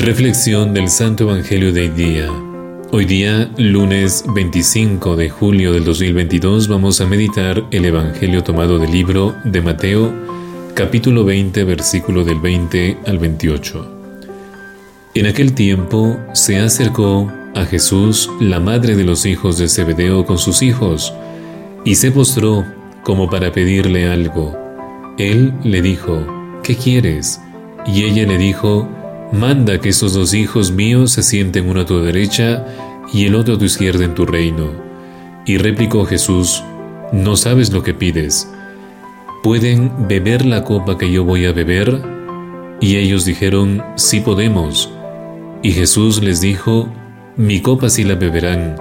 Reflexión del Santo Evangelio de día. Hoy día, lunes 25 de julio del 2022, vamos a meditar el Evangelio tomado del libro de Mateo, capítulo 20, versículo del 20 al 28. En aquel tiempo se acercó a Jesús la madre de los hijos de Zebedeo con sus hijos, y se postró como para pedirle algo. Él le dijo, ¿qué quieres? Y ella le dijo, Manda que esos dos hijos míos se sienten uno a tu derecha y el otro a tu izquierda en tu reino. Y replicó Jesús, No sabes lo que pides. ¿Pueden beber la copa que yo voy a beber? Y ellos dijeron, Sí podemos. Y Jesús les dijo, Mi copa sí la beberán,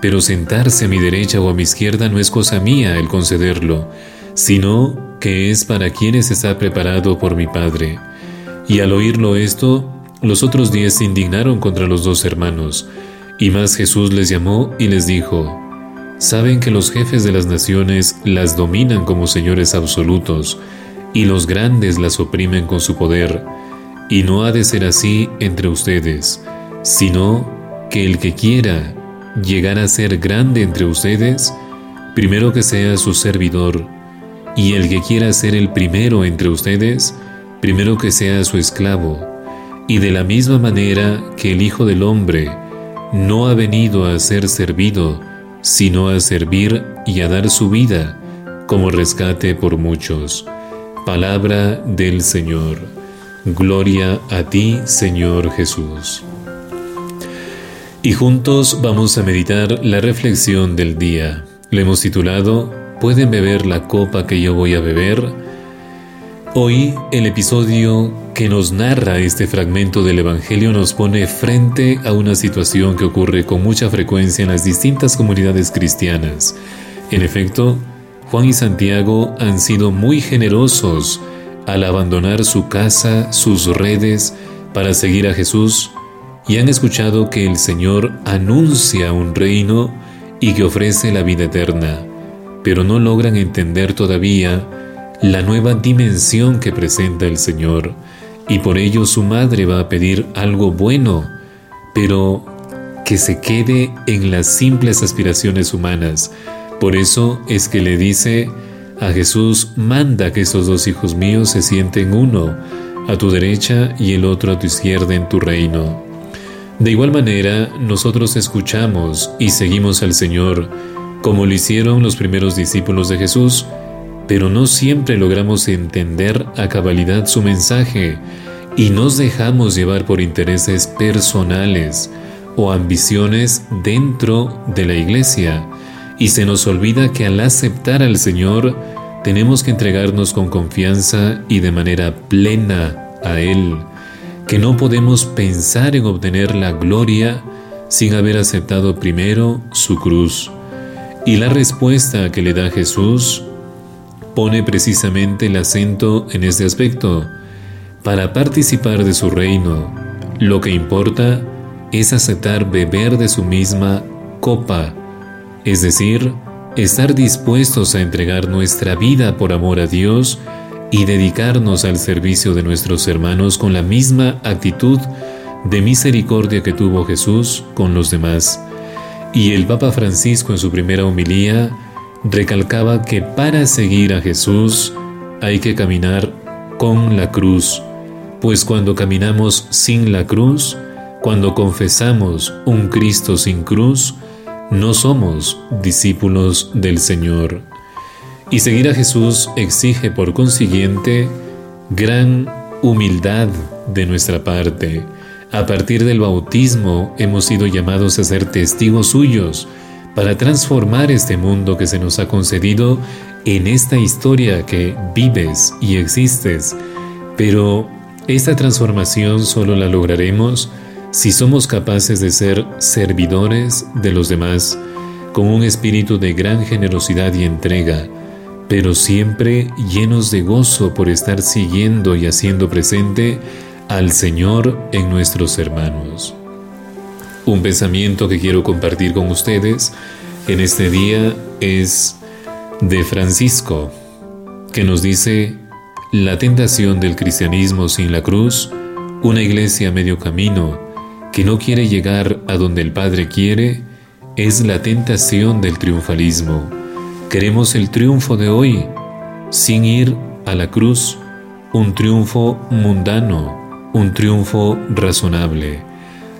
pero sentarse a mi derecha o a mi izquierda no es cosa mía el concederlo, sino que es para quienes está preparado por mi Padre. Y al oírlo esto, los otros diez se indignaron contra los dos hermanos, y más Jesús les llamó y les dijo, Saben que los jefes de las naciones las dominan como señores absolutos, y los grandes las oprimen con su poder, y no ha de ser así entre ustedes, sino que el que quiera llegar a ser grande entre ustedes, primero que sea su servidor, y el que quiera ser el primero entre ustedes, primero que sea su esclavo, y de la misma manera que el Hijo del Hombre no ha venido a ser servido, sino a servir y a dar su vida como rescate por muchos. Palabra del Señor. Gloria a ti, Señor Jesús. Y juntos vamos a meditar la reflexión del día. Le hemos titulado ¿Pueden beber la copa que yo voy a beber? Hoy el episodio que nos narra este fragmento del Evangelio nos pone frente a una situación que ocurre con mucha frecuencia en las distintas comunidades cristianas. En efecto, Juan y Santiago han sido muy generosos al abandonar su casa, sus redes, para seguir a Jesús, y han escuchado que el Señor anuncia un reino y que ofrece la vida eterna, pero no logran entender todavía la nueva dimensión que presenta el Señor, y por ello su madre va a pedir algo bueno, pero que se quede en las simples aspiraciones humanas. Por eso es que le dice a Jesús, manda que esos dos hijos míos se sienten uno, a tu derecha y el otro a tu izquierda en tu reino. De igual manera, nosotros escuchamos y seguimos al Señor, como lo hicieron los primeros discípulos de Jesús, pero no siempre logramos entender a cabalidad su mensaje y nos dejamos llevar por intereses personales o ambiciones dentro de la iglesia y se nos olvida que al aceptar al Señor tenemos que entregarnos con confianza y de manera plena a Él, que no podemos pensar en obtener la gloria sin haber aceptado primero su cruz. Y la respuesta que le da Jesús pone precisamente el acento en este aspecto. Para participar de su reino, lo que importa es aceptar beber de su misma copa, es decir, estar dispuestos a entregar nuestra vida por amor a Dios y dedicarnos al servicio de nuestros hermanos con la misma actitud de misericordia que tuvo Jesús con los demás. Y el Papa Francisco en su primera homilía recalcaba que para seguir a Jesús hay que caminar con la cruz, pues cuando caminamos sin la cruz, cuando confesamos un Cristo sin cruz, no somos discípulos del Señor. Y seguir a Jesús exige por consiguiente gran humildad de nuestra parte. A partir del bautismo hemos sido llamados a ser testigos suyos, para transformar este mundo que se nos ha concedido en esta historia que vives y existes. Pero esta transformación solo la lograremos si somos capaces de ser servidores de los demás, con un espíritu de gran generosidad y entrega, pero siempre llenos de gozo por estar siguiendo y haciendo presente al Señor en nuestros hermanos. Un pensamiento que quiero compartir con ustedes en este día es de Francisco, que nos dice, la tentación del cristianismo sin la cruz Una iglesia a medio camino que no quiere llegar a donde el Padre quiere es la tentación del triunfalismo. Queremos el triunfo de hoy sin ir a la cruz, un triunfo mundano, un triunfo razonable.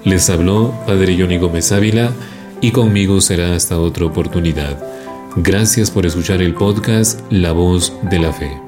Les habló Padre Johnny Gómez Ávila y conmigo será hasta otra oportunidad. Gracias por escuchar el podcast La Voz de la Fe.